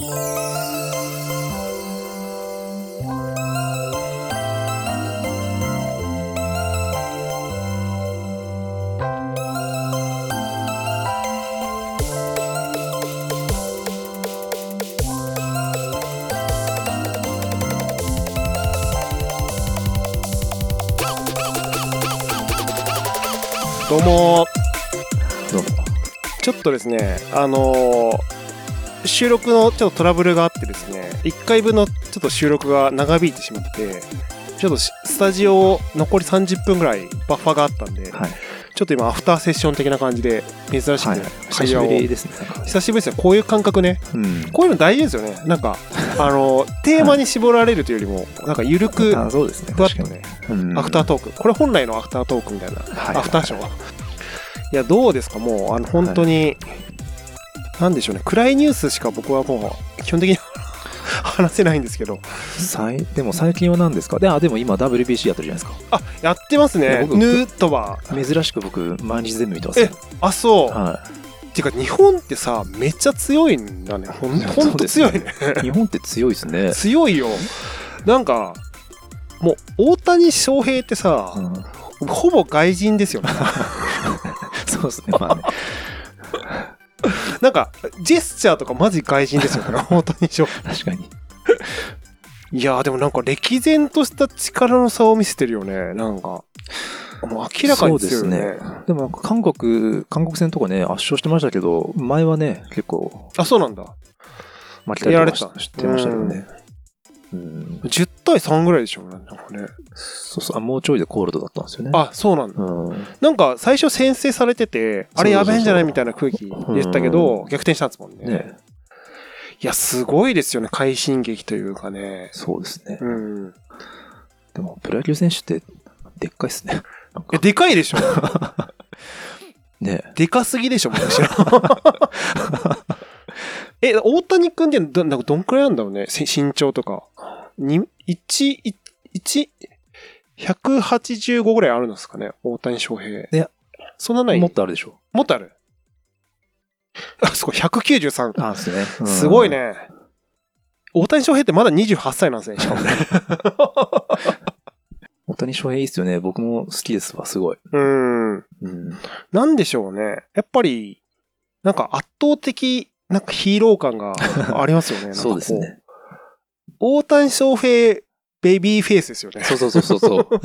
どうも。ちょっとですねあのー収録のちょっとトラブルがあってですね1回分のちょっと収録が長引いてしまってちょっとしスタジオ残り30分ぐらいバッファがあったんで、はい。ちょっと今アフターセッション的な感じで珍しくはいね、。久しぶりですね。久しぶりですねこういう感覚ね。うん。こういうの大事ですよね。なんか あのテーマに絞られるというよりもなんか緩くあそうですね。かにうん。アフタートーク。これ本来のアフタートークみたいなはいアフターショーいやどうですか？もうあの本当に、なんでしょうね暗いニュースしか僕はもう基本的に 話せないんですけどさいでも最近は何ですか？で、あ、でも今 WBC やってるじゃないですか。あやってますねヌートバー珍しく僕、毎日全部見てますよ。あそう、はていうか日本ってさめっちゃ強いんだねほんほんと強いねい。日本って強いですね。強いよなんかもう大谷翔平ってさう、んほぼ外人ですよね そうですね。まあね。なんかジェスチャーとかマジ外人ですよね。大谷翔平確かに。いやーでもなんか歴然とした力の差を見せてるよね。なんかもう明らかにね。そうですね。でも韓国、韓国戦とかね、圧勝してましたけど、前はね、結構あそうなんだ。負けた。りやられた。とかししてましたけどね。うん。10対3ぐらいでしょなんかねそうそう。あ、もうちょいでコールドだったんですよね。あそうなんだうん。なんか最初先制されててあれやべえんじゃないみたいな空気でしたけどう逆転したんですもんねねいやすごいですよね快進撃というかねそうですね。うんでも、プロ野球選手って、でっかいっすね。でかいでしょ？ねでかすぎでしょむしろ え大谷君ってどなんかどんくらいなんだろうね？せ身長とかに1 1 185ぐらいあるんですかね？大谷翔平。いや、そんなない？もっとあるでしょ。もっとある？あ、すごい、193。あ、ですね。うんすごい。ね。大谷翔平ってまだ28歳なんですね、しかもね。大谷翔平いいっすよね。僕も好きですわ、すごい。うん。うん。なんでしょうね。やっぱり、なんか圧倒的、なんかヒーロー感がありますよね。そうですね。大谷翔平、ベビーフェイスですよね。そうそうそうそうそう。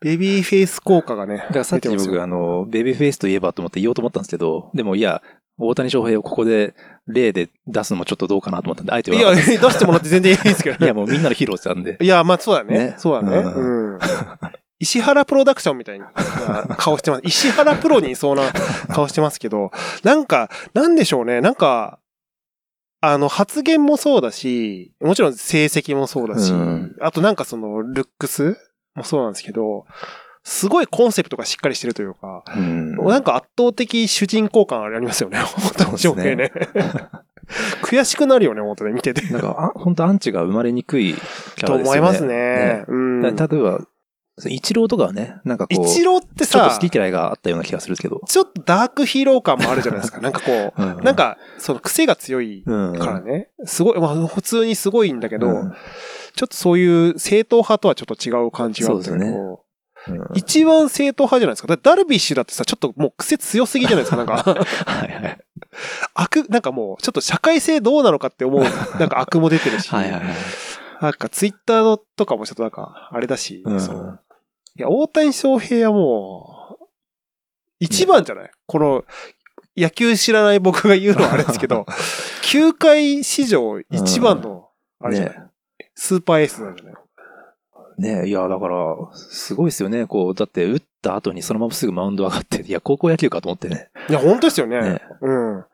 ベビーフェイス効果がね。だからさっき僕、あの、ベビーフェイスといえばと思って言おうと思ったんですけど、でもいや、大谷翔平をここで例で出すのもちょっとどうかなと思ったんで、あえていや、言わなかっ出してもらって全然いいですけたど。いや、もうみんなのヒーローしたんで。いや、まあそうだね。ねそうだね。ううん。石原プロダクションみたいな顔してます。石原プロにいそうな顔してますけど、なんか、なんでしょうね。なんか、あの、発言もそうだし、もちろん成績もそうだし、うんあとなんかその、ルックスもそうなんですけど、すごいコンセプトがしっかりしてるというか、うん。なんか圧倒的主人公感ありますよね。大谷翔平ね。悔しくなるよね、本当に見てて。なんか、あ本当アンチが生まれにくいキャとラですよね。思いますね。うん。例えば、イチローとかはね、なんかこう、イチローってさちょっと好、き嫌いがあったような気がするけど。ちょっとダークヒーロー感もあるじゃないですか。なんかこう、うんなんか、その癖が強いうん。からね。すごい、まあ普通にすごいんだけど、うんちょっとそういう正統派とはちょっと違う感じがあって、そうですねこうんう一番正統派じゃないですか。だダルビッシュだってさ、ちょっともう癖強すぎじゃないですか。なんか、はいはい。悪、なんかもう、ちょっと社会性どうなのかって思う、なんか悪も出てるし、はいはいはい。なんかツイッターのとかもちょっとなんか、あれだし、うんそう。いや、大谷翔平はもう、一番じゃない、この、野球知らない僕が言うのはあれですけど、球界史上一番の、あれじゃない、ねスーパーエースなんじゃない？ねいや、だから、すごいですよね。こう、だって、打った後にそのまますぐマウンド上がって、いや、高校野球かと思ってね。いや、本当ですよね。ねうん。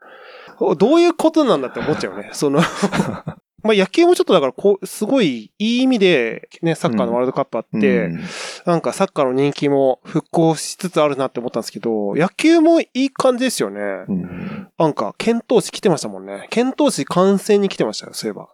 どういうことなんだって思っちゃうよね。その、まあ野球もちょっとだからこう、すごいいい意味でね、サッカーのワールドカップあって、うんなんかサッカーの人気も復興しつつあるなって思ったんですけど、野球もいい感じですよね。うんなんか、剣闘士来てましたもんね。剣闘士観戦に来てましたよ、そういえば。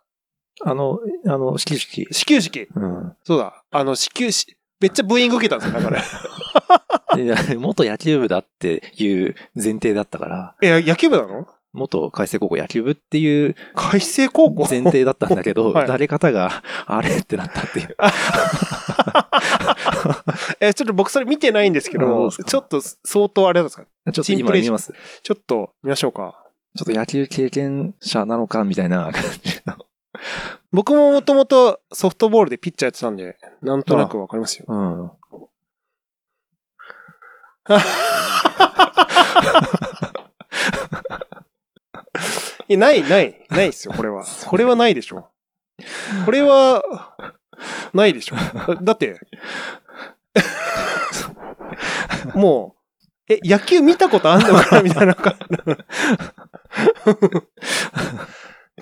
あの、あの、始球式。始球式。うん。そうだ。あの、始球式、めっちゃブーイング受けたんですよ、だから。いや、元野球部だっていう前提だったから、え、野球部なの？元海星高校野球部っていう海星高校？前提だったんだけど、はい誰方が、あれってなったっていう。え、ちょっと僕それ見てないんですけど、あそうですかちょっと相当あれですか？ちょっと今見ます。ちょっと見ましょうか。ちょっと野球経験者なのかみたいな感じの。僕ももともとソフトボールでピッチャーやってたんで、なんとなくわかりますよ。うん。いや、ない、ない、ないですよ、これは。これはないでしょ。これは、ないでしょ。だだって、もう、え、野球見たことあんのかなみたいな感じ。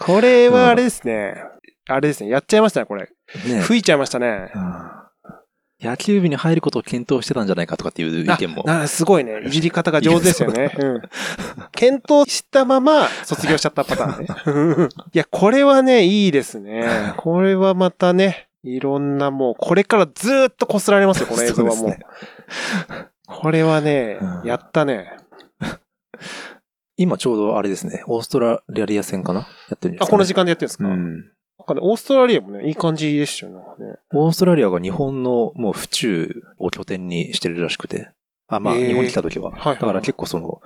これはあれですね。あれですね。やっちゃいましたね、これ。ね吹いちゃいましたね。うん野球部に入ることを検討してたんじゃないかとかっていう意見も。あすごいね。いじり方が上手ですよ ね。うん。検討したまま卒業しちゃったパターンね。いや、これはね、いいですね。これはまたね、いろんなもう、これからずーっと擦られますよ、この映像はもう。そうねこれはね、うんやったね。今ちょうどあれですね、オーストラリア戦かな？やってるんですか、あ、この時間でやってるんですか、うん。なんかねオーストラリアもね、いい感じでしたよね。オーストラリアが日本のもう府中を拠点にしてるらしくて。あ、まあ、日本に来た時は。はいだから結構その、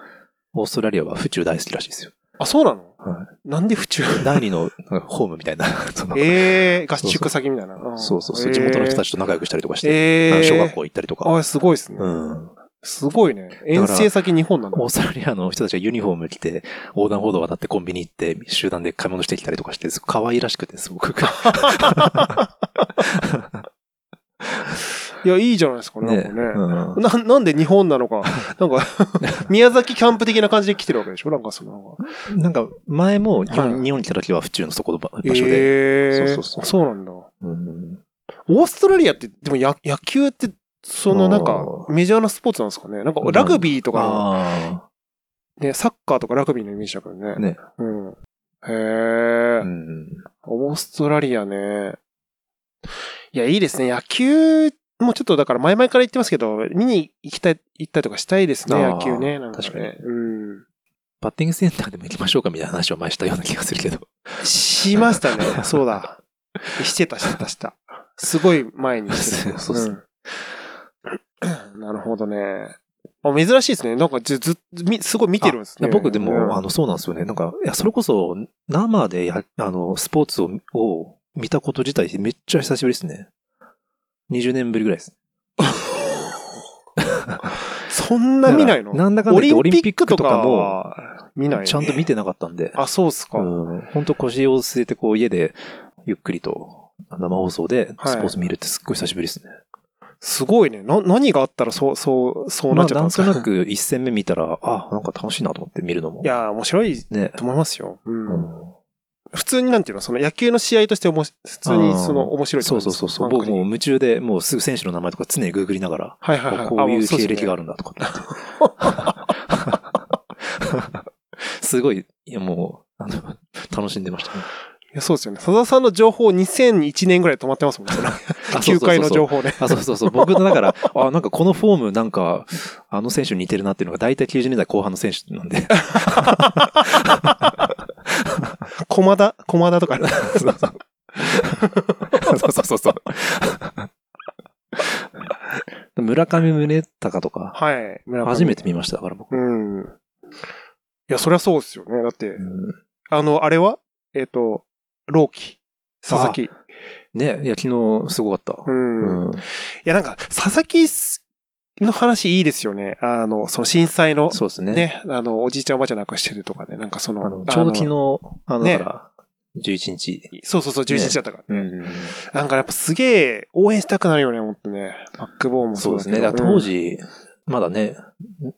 オーストラリアは府中大好きらしいですよ。あ、そうなの？はなんで府中？い、第二のホームみたいな。そのええー、合宿先みたいな。んそうそうそう。地元の人たちと仲良くしたりとかして、ええー。小学校行ったりとか。あ、すごいですね。うん。すごいね。遠征先日本なんだ。オーストラリアの人たちがユニフォーム着て、横断歩道渡ってコンビニ行って、集団で買い物してきたりとかして、可愛らしくて、すごく。いや、いいじゃないですかね。ねなんかね。うんな、なんで日本なのか。なんか、宮崎キャンプ的な感じで来てるわけでしょ？なんかその。なんか、前も日本,、に来た時は府中のそこの場場所で。ええー。そうそうそうあそうなんだ。うんオーストラリアって、でもや野球って、そのなんかメジャーなスポーツなんですかねなんか、ラグビーとか、あね、サッカーとかラグビーのイメージだけどね。あ。ね。うん。へえ、うん。オーストラリアね。いや、いいですね。野球もちょっとだから前々から言ってますけど、見に行きたい、行ったりとかしたいですね、野球ね。なんかね。確かにうん。バッティングセンターでも行きましょうかみたいな話を前したような気がするけど。しましたね。そうだ。してた、してた、した。すごい前にしてた。そうそううん なるほどね。あ珍しいですね。なんかず、ず、みすごい見てるんですね。僕でも、うんあの、そうなんですよね。なんか、いや、それこそ、生でや、あの、スポーツを、を見たこと自体めっちゃ久しぶりですね。20年ぶりぐらいです。そんな見ないの？なんだかんだオリンピックとかオリンピックとかもは見ない、ちゃんと見てなかったんで。あ、そうっすか。うん。本当腰を据えて、こう、家で、ゆっくりと、生放送で、スポーツ見るってすっごい久しぶりですね。すごいね。な、何があったらそう、そう、そうなまあ、っちゃったんですか、なんとなく一戦目見たら、あ、なんか楽しいなと思って見るのも。いやー、面白いね。と思いますよ。うん。うん普通になんていうの、その野球の試合としておもし、普通にその面白いそうそうそうそう。僕もう夢中で、もうすぐ選手の名前とか常にグーグりながら、はいはいはい。こういう経歴がある。るんだとかって。すごい、いやもう、あの、楽しんでましたね。いやそうですよね。佐田さんの情報2001年ぐらい止まってますもんね。あ 球界の情報。報ね。あ、そうそうそう。僕の、だから、あ、なんかこのフォームなんか、あの選手に似てるなっていうのが大体90年代後半の選手なんで。駒田、駒田とか。そうそう。そうそうそうそう。村上宗隆とか、はい。村上初めて見ました、だから僕。うん。いや、そりゃそうですよね。だって、うんあの、あれは？えっ、と、朗希。佐々木。ね、いや、昨日すごかった。うん。うんいや、なんか、佐々木の話いいですよね。あの、その震災の、そうですね。ね、あの、おじいちゃんおばあちゃん亡くしてるとかね、なんかその、あのちょうど昨日、日、あの、ねだから、11日。そうそうそう、11日だったからね。うんなんかやっぱすげえ応援したくなるよね、思ってね。バックボーンもそうですね。だ当、時、まだね、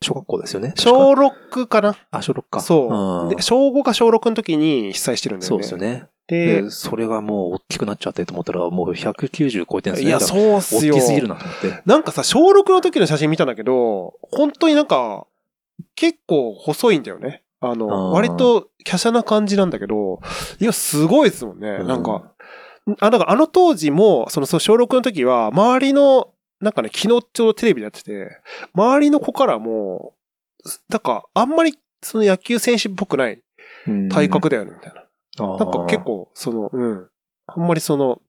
小学校ですよね。うん小6かなあ、小6か。そう、んで。小5か小6の時に被災してるんだよね。そうですよね。でで、それがもう大きくなっちゃってと思ったら、もう190超えてるんですね。いや、そうっすよ。ら大きすぎるなと思って。なんかさ、小6の時の写真見たんだけど、本当になんか、結構細いんだよね。あの、割と華奢な感じなんだけど、いや、すごいですもんね。うんなんか、あ、だからあの当時も、その、その小6の時は、周りの、なんかね、昨日ちょうどテレビでやってて、周りの子からも、だから、あんまり、その野球選手っぽくない。体格だよね、みたいな。ななんか結、構、その、うん。あんまりその、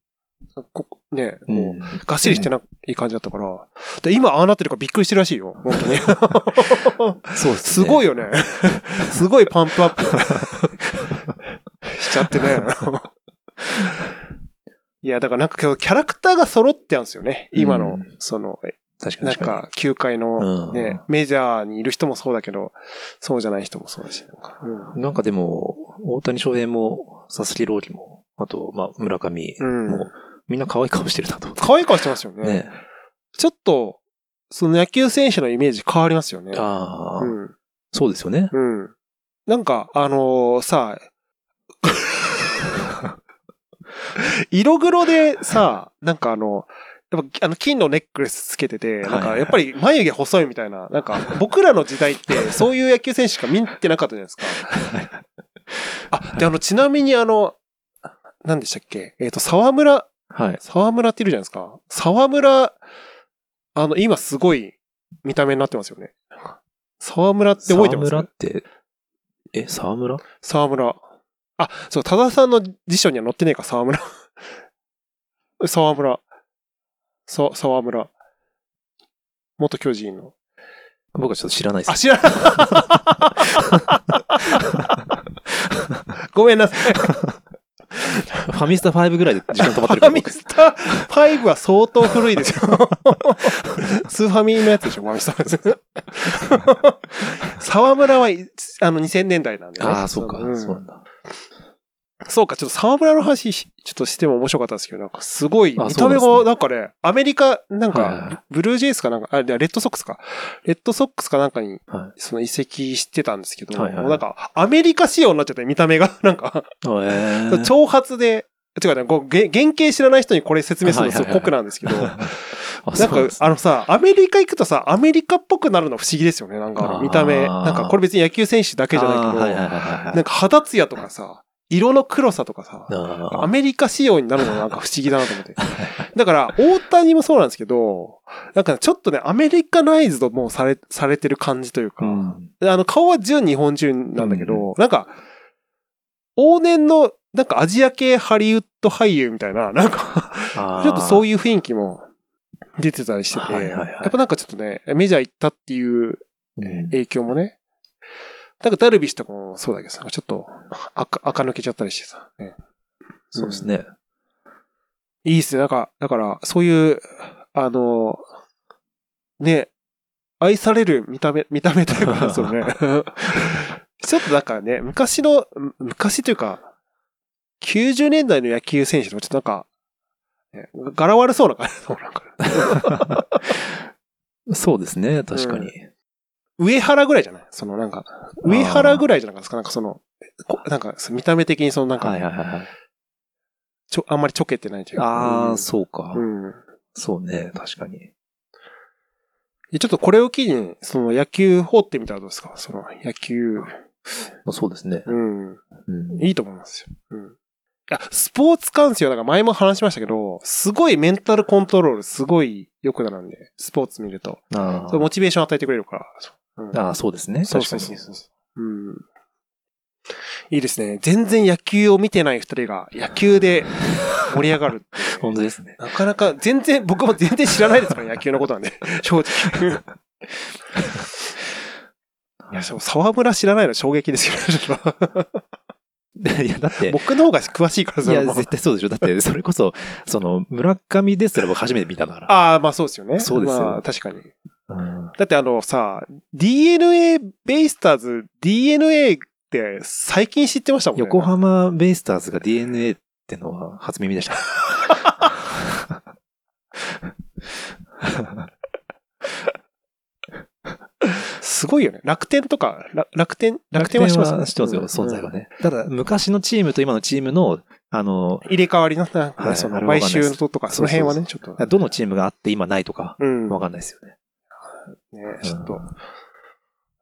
こね、う、もうんがっしりしてない感じだったから。で今ああなってるからびっくりしてるらしいよ。本当に。そうですね。すごいよね。すごいパンプアップしちゃってね。いや、だからなんか今日キャラクターが揃ってあるんですよね。今のうん、その、確かになん確かか、球界のうんね、メジャーにいる人もそうだけど、そうじゃない人もそうだし。なんかうんんかでも、大谷翔平も、佐々木朗希も、あと、まあ、村上うんも、みんな可愛い顔してるなと。可愛い顔してますよね。ね。ちょっと、その野球選手のイメージ変わりますよね。ああ、うん。そうですよね。うん。なんか、あのーさ、色黒でさ、なんかあの、やっぱあの金のネックレスつけてて、なんかやっぱり眉毛細いみたいな、なんか僕らの時代ってそういう野球選手しか見てなかったじゃないですか。あ、であの、ちなみにあの、何でしたっけ？えっ、と、沢村、はい。沢村っているじゃないですか。沢村、あの、今すごい見た目になってますよね。沢村って覚えてます？沢村って、え、沢村？沢村。あ、そう、多田さんの辞書には載ってねえか、沢村。沢村。さ、沢村。元巨人の。僕はちょっと知らないであ、す。知らない。ごめんなさい。ファミスタ5ぐらいで時間止まってるファミスタ5は相当古いですよ。スーファミのやつでしょ、ファミスタ5。沢村はいあの2000年代なんでね。ああ、そうか。んそうなんだ。そうか、ちょっと沢村の話し、ちょっとしても面白かったですけど、なんかすごい、あ見た目が、そうなんかね、アメリカ、なんか、ブルージェイスかなんか、あ、レッドソックスか。レッドソックスかなんかに、はい。その移籍してたんですけど、はいはいはい。なんか、アメリカ仕様になっちゃって、見た目が、なんか、えー、挑発で、違うね、こうげ原型知らない人にこれ説明するのすごい酷なんですけど、あなんかあのさ、アメリカ行くとさ、アメリカっぽくなるの不思議ですよね、なんか見た目。なんか、これ別に野球選手だけじゃないけど、あーはいはいはいはいなんか肌ツヤとかさ、色の黒さとかさ、あアメリカ仕様になるのがなんか不思議だなと思って。だから、大谷もそうなんですけど、なんかちょっとね、アメリカナイズドもされ、されてる感じというーか、うん。あの、顔は純日本人なんだけど、なんか、往年の、なんかアジア系ハリウッド俳優みたいな、なんか、ちょっとそういう雰囲気も出てたりしてて、はいはいはい。やっぱなんかちょっとね、メジャー行ったっていううん。影響もね、なんかダルビッシュとかもそうだけどさ、ちょっと赤、赤抜けちゃったりしてさ、ねそうですね。いいっすね。なんか、だから、そういう、あの、ね、愛される見た目、見た目というか、そうね。ちょっとなんかね、昔の、む昔というか、90年代の野球選手とかちょっとなんか、ね柄悪そうな感じそうなんかそうですね、確かに。上原ぐらいじゃない？そのなんか、上原ぐらいじゃなかったですか？なんかその、こなんか見た目的にそのなんか、はいはいはいはい。ちょ、あんまりちょけてないというか。ああ、うんそうか。うん。そうね、確かに。でちょっとこれを機に、その野球放ってみたらどうですか？その野球。まあそうですね。うん。うんいいと思いますよ。うん。あ、スポーツ観戦は、なんか前も話しましたけど、すごいメンタルコントロールすごい良くなるんで、スポーツ見ると。あそれモチベーション与えてくれるから。うんああ、そうですね。そう。そうそうそう。うん。いいですね。全然野球を見てない二人が野球で盛り上がる 本当ですね。なかなか、全然、僕も全然知らないですから、野球のことなんで。正直。いや、沢村知らないの衝撃ですよ。いや、だって、僕の方が詳しいから、いや、絶対そうでしょ。だって、それこそ、その、村上ですら僕初めて見たんだから。ああ、まあそうですよね。そうですよまあ確かに。うんだってあのさ、DNA ベイスターズ、DNA って最近知ってましたもんね。横浜ベイスターズが DNA ってのは初耳でした。すごいよね。楽天とか、ら楽天、楽天は知ってます？知ってますよ、存在は。ね。ただ、昔のチームと今のチームの、あの、入れ替わりの、はいその買収のとか、その辺はね、ちそょっと。どのチームがあって今ないとか、うん。わかんないですよね。ね、ちょっと。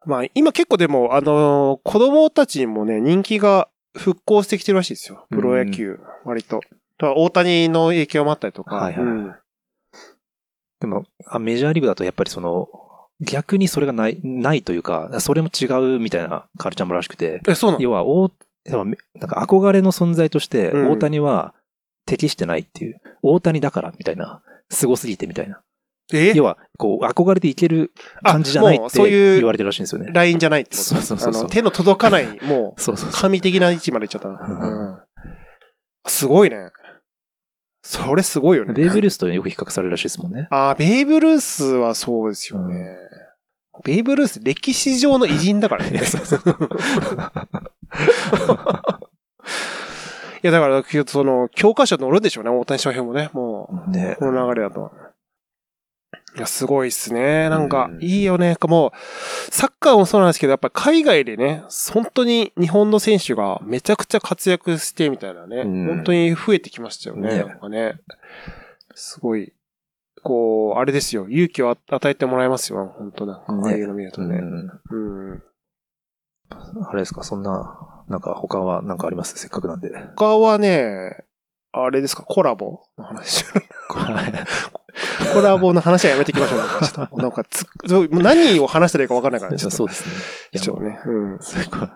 まあ、今結構でも、あのー子供たちにもね、人気が復興してきてるらしいですよ。プロ野球、割と。だから大谷の影響もあったりとか。はいはいうんでも、あメジャーリーグだとやっぱりその、逆にそれがない、ないというか、それも違うみたいなカルチャーもらしくて、え、そうなの？要は、大、要はなんか憧れの存在として、うん大谷は適してないっていう、大谷だからみたいな、凄すぎてみたいな。え？要は、こう、憧れていける感じじゃないってそういう言われてるらしいんですよね。ラインじゃないってことそうそうそう手の届かない、もう。神的な位置まで行っちゃったうん。すごいね。それすごいよね。ベーブ・ルースとよく比較されるらしいですもんね。あーベーブ・ルースはそうですよね。ベーブ・ルース、歴史上の偉人だからね。いや、だから、その、教科書乗るでしょうね、大谷翔平もね。もねう、この流れだと。いや、すごいっすね。なんかう、んいいよね。もう、サッカーもそうなんですけど、やっぱ海外でね、本当に日本の選手がめちゃくちゃ活躍してみたいなね。うん本当に増えてきましたよね。ねなんかね。すごい、こう、あれですよ。勇気を与えてもらいますよ。本当なんか、ねああいうの見るとね。うんうん。あれですか、そんな、なんか他はなんかあります？せっかくなんで。他はね、あれですか、コラボの話。コラボの話はやめていきましょう。なんかちょっと、なんかつ、何を話したらいいか分かんないから、ちょっと。そうですね。いやちょっとね。うん。すごい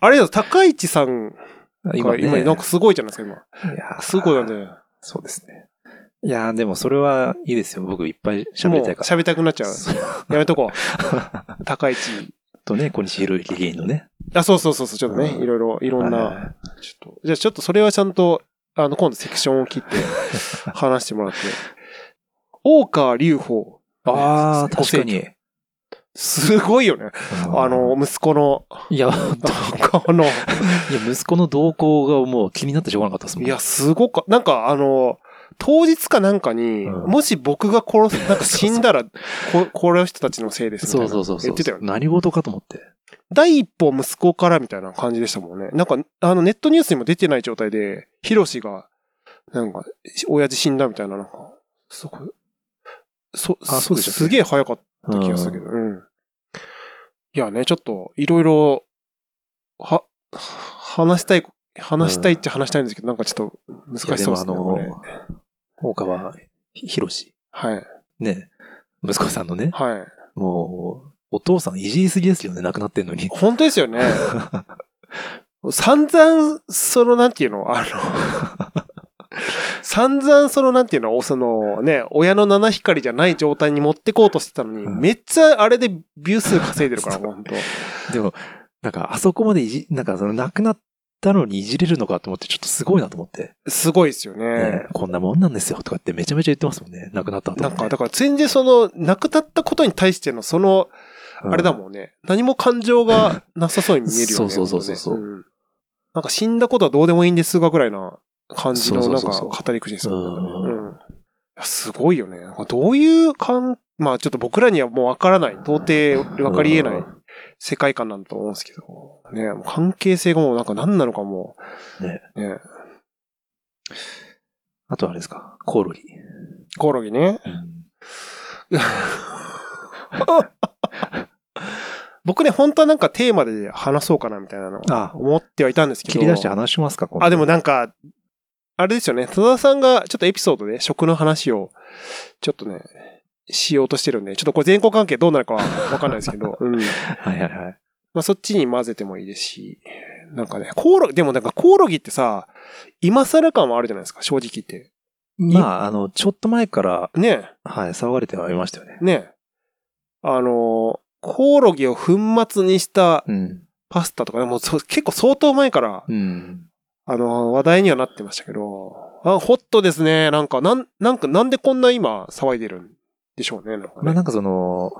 あれだ、高市さんが今今、ね、なんかすごいじゃないですか、今。いやすごいなんで。そうですね。いやでもそれはいいですよ。僕いっぱい喋りたいから。喋りたくなっちゃう。やめとこう。高市。とね、小西博之議員のね。あ、そうそうそうそう、ちょっとね、うんいろいろ、いろんな、はちょっと、じゃあちょっとそれはちゃんと、あの、今度セクションを切って 話してもらって。大川隆法。いああ、ご確かに。すごいよね。あの、息子の、いや、この、いや、息子の動向がもう気になってしょうがなかったですもん。いや、すごか、なんかあの、当日かなんかに、うんもし僕が殺す、なんか死んだら、ここの人たちのせいですみたそいうな。そうそうそう。言ってたよね。何事かと思って。第一歩息子からみたいな感じでしたもんね。なんか、あの、ネットニュースにも出てない状態で、ヒロシが、なんか、親父死んだみたいな、なんか、そこ、そ、あそうでしたっけ？すげえ早かった気がするけど、うん。いやね、ちょっと、いろいろ、は、話したい、話したいっちゃ話したいんですけど、なんかちょっと難しそうですね。でもあの、大川博士。はい。ね。息子さんのね。はい。もう、お父さんいじりすぎですよね、亡くなってんのに。本当ですよね。散々、その、なんていうの、あの、散々、その、なんていうの、そのね、親の七光じゃない状態に持ってこうとしてたのに、うんめっちゃあれでビュー数稼いでるから、本当でも、なんか、あそこまでいじ、なんか、その、亡くなったのにいじれるのかと思って、ちょっとすごいなと思って。すごいですよね。ねこんなもんなんですよ、とかってめちゃめちゃ言ってますもんね。亡くなった後もね、なんか、だから全然その、亡くなったことに対しての、その、うんあれだもんね。何も感情がなさそうに見えるよね。そうそうそうそう本当ねんなんか死んだことはどうでもいいんですがぐらいな感じの、そうなんかそうそうそう語り口ですよね。すごいよね。どういう感、まあちょっと僕らにはもうわからない。到底わかり得ない世界観なんだと思うんですけど。ね、関係性がもうなんか何なのかもね。う、ね。あとはあれですか、コオロギ。コオロギね。僕ね、本当はなんかテーマで話そうかなみたいなのあ思ってはいたんですけど。切り出して話しますか、あ、でもなんか、あれですよね。戸田さんがちょっとエピソードで食の話をちょっとね、しようとしてるんで、ちょっとこれ全国関係どうなるかはわかんないですけど、うん。はいはいはい。まあそっちに混ぜてもいいですし、なんかね、コオロギ、でもなんかコオロギってさ、今更感はあるじゃないですか、正直言って。まあ、あの、ちょっと前から、ねはい、騒がれてはいましたよね。ねあの、コオロギを粉末にしたうん。パスタとかね、もうそ結構相当前から、うん。あの、話題にはなってましたけど、あ、ホットですね。なんか、なん、なんか、なんでこんな今騒いでるんでしょうね。なんかねまあなんかその、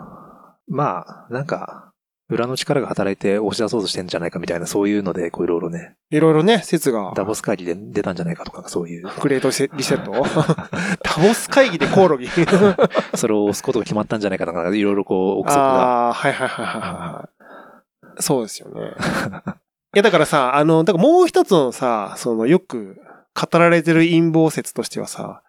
まあ、なんか、裏の力が働いて押し出そうとしてんじゃないかみたいな、そういうので、こういろいろね、いろいろね、説が、ダボス会議で出たんじゃないかとか、そういう、グレートリセット ダボス会議でコオロギ それを押すことが決まったんじゃないかとか、いろいろこう、憶測が。ああ、はいはいはいはいはい。そうですよね。いや、だからさ、あの、だからもう一つのさ、その、よく語られてる陰謀説としてはさ、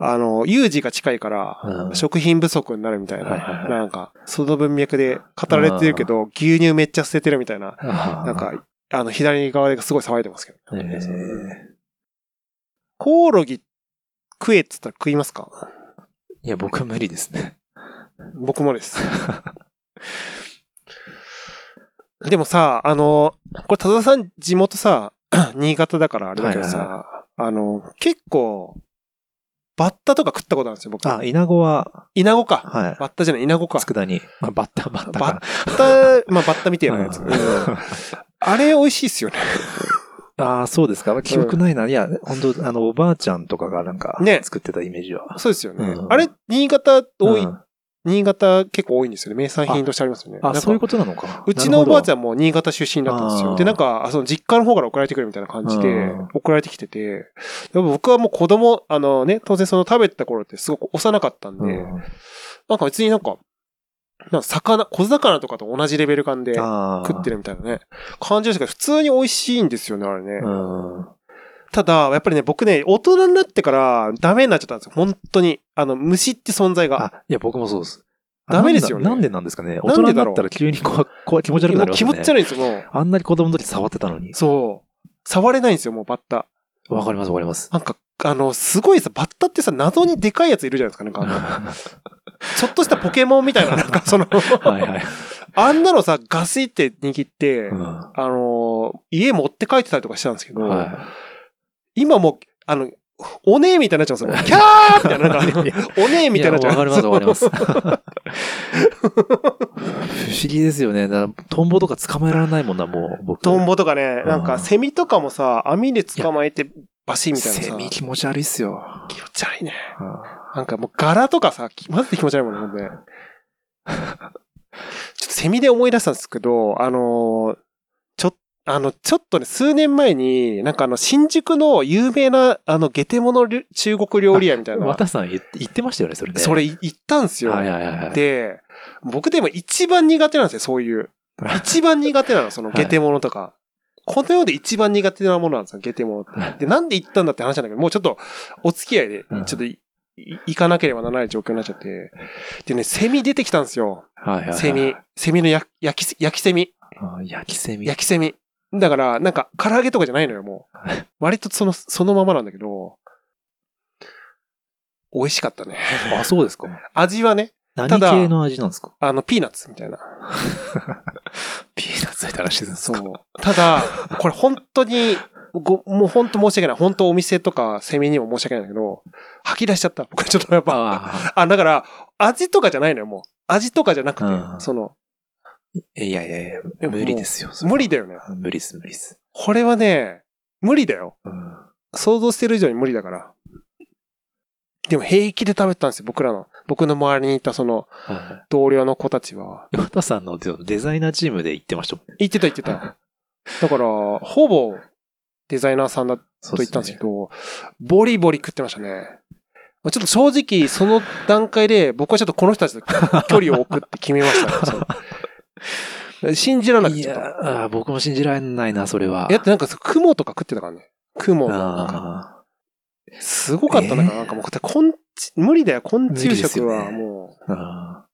あの、有事が近いから、うん。食品不足になるみたいな、はいはいはい。なんか、その文脈で語られてるけど、牛乳めっちゃ捨ててるみたいな、なんか、あの、左側ですごい騒いでますけど。ええコオロギ食えっつったら食いますか？いや、僕は無理ですね。僕もです。でもさ、あの、これ、田田さん地元さ、新潟だからあれだけどさ、はい。あの、結構、バッタとか食ったことあるんですよ、僕。あ、稲子は、稲子か。はい。バッタじゃない、稲子か。佃煮。まあ、バッタ、バッタバかッタ、まあ、バッタみたいなやつ。あれ美味しいっすよね。ああ、そうですか。記憶ないな。いや、本当あの、おばあちゃんとかがなんかね、作ってたイメージは。そうですよね。うんあれ、新潟多い、うん新潟結構多いんですよね。名産品としてありますよね。あ、そういうこことなのか。うちのおばあちゃゃんも新潟出身だったんですよ。で、なんか、あその実家の方から送られてくるみたいな感じでうん、送られてきてて、でも僕はもう子供、あのね、当然その食べてた頃ってすごく幼かったんで、なんか別になんか、なんか魚、小魚とかと同じレベル感で食ってる。るみたいなね、感じですけど、普通に美味しいんですよね、あれね。うん。ただ、やっぱりね、僕ね、大人になってからダメになっちゃったんですよ。本当に。あの、虫って存在が。あ、いや、僕もそうです。ダメですよねなんでなんですかね。大人になったら急にこう、こう気持ち悪くなりますね。気持ち悪いんですよ、もう。あんなに子供の時触ってたのに。そう。触れないんですよ、もうバッタ。わかります、わかります。なんか、あの、すごいさ、バッタってさ、謎にでかいやついるじゃないですか、なんか ちょっとしたポケモンみたいな、なんか その、はいはい。あんなのさ、ガシって握って、うんあのー家持って帰ってたりとかしたんですけど、は今もう、あの、おねえみたいになっちゃうんですよ。キャーみたいな、なんかおねえい。みたいになっちゃわかります、わかります。不思議ですよね。トンボとか捕まえられないもんな、もう、僕。トンボとかね、なんか、うんセミとかもさ、網で捕まえて、バシみたいなさ。セミ気持ち悪いっすよ。気持ち悪いね。あなんかもう柄とかさ、きマジで気持ち悪いもんね、ほんで。ちょっとセミで思い出したんですけど、あのーあの、ちょっとね、数年前に、なんかあの、新宿の有名な、あの、ゲテモノり中国料理屋みたいな、渡さん言ってましたよね、それね。それい行ったんですよ。はいはいはいはい。で、僕でも一番苦手なんですよ、そういう。一番苦手なの、そのはいゲテモノとか。この世で一番苦手なものなんですよ、ゲテモノって。で、なんで行ったんだって話なんだけど、もうちょっと、お付き合いで、ちうんょっとい、い行かなければならない状況になっちゃって。でね、セミ出てきたんですよ。はいはいはい。セミ。セミの焼き、焼き、焼きセミ。あ。焼きセミ。焼きセミ。だから、なんか、唐揚げとかじゃないのよ、もう。割とその、そのままなんだけど、美味しかったね。あ、そうですか。味はね、何ただ系の味なんですか？あの、ピーナッツみたいな。ピーナッツみたいな味ですか？そう。ただ、これ本当に、ごもう本当申し訳ない。本当お店とかセミにも申し訳ないんだけど、吐き出しちゃった。僕ちょっとやっぱ、ああ、だから、味とかじゃないのよ、もう。味とかじゃなくて、うんその、あ。いやいやいや、無理ですよ。無理だよね。無理です、無理です。これはね、無理だよ。うん。想像してる以上に無理だから。でも平気で食べてたんですよ、僕らの。僕の周りにいたそのは同僚の子たちは。い。渡さんのデザイナーチームで行ってましたもんね。言ってた言ってた。だから、ほぼデザイナーさんだと言ったんですけど、ボリボリ食ってましたね。ちょっと正直、その段階で、僕はちょっとこの人たちと距離を置くって決めましたね。信じられなくてい。やあ僕も信じられないな、それは。えだってなんか、雲とか食ってたからね。雲のなんか、あすごかったんだから、なんかもう、昆虫、無理だよ、昆虫食はもう、ーあー。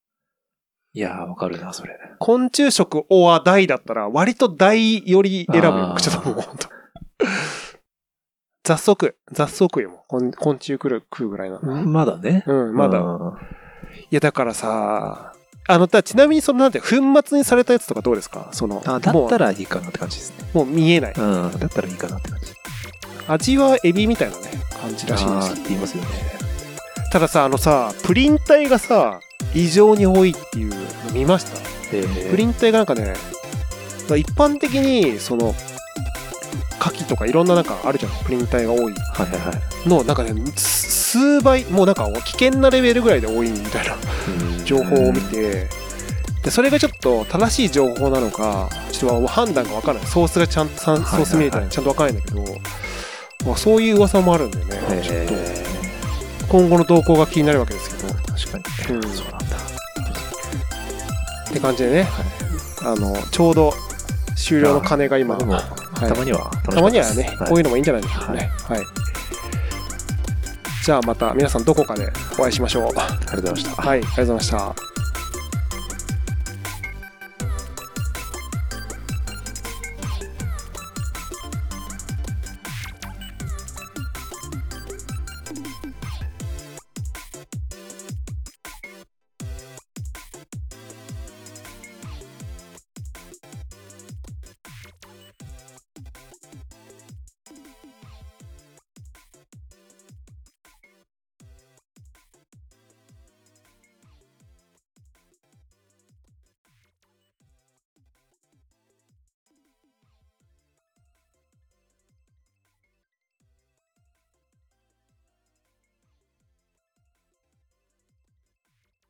いやー、わかるな、それ。昆虫食おは大だったら、割と大より選ぶよ。あーちょっともう、本当雑草食う。雑草食うよ、もう。昆昆虫食う食うぐらいな。まだね。うん、まだ。うんいや、だからさ、あの、だちなみにその、なんて、粉末にされたやつとかどうですか？その、あ、だったらいいかなって感じですね。もう見えない。うん、だったらいいかなって感じ。味はエビみたいなね、感じらしいんですって言いますよね。たださ、あのさ、プリン体がさ、異常に多いっていうの見ました？えープリン体がなんかね、一般的に、その、牡蠣とかいろんななんかあるじゃん、プリン体が多い。の、なんかね、す数倍、もうなんか危険なレベルぐらいで多いみたいな情報を見て、で、それがちょっと正しい情報なのか、ちょっと判断がわからない。ソースがちゃんと、ソはいはいース見れたらちゃんとわからないんだけど、まあ、そういう噂もあるんだよね。えちょっーと、今後の動向が気になるわけですけど、っ確かに。うん。そうなんだ。て感じでね、あの、ちょうど終了の鐘が今、でも、はい。たまにはたまにはね、はい。こういうのもいいんじゃないでしょうかね。はい。じゃあまた皆さんどこかでお会いしましょう。ありがとうございました。はい、ありがとうございました。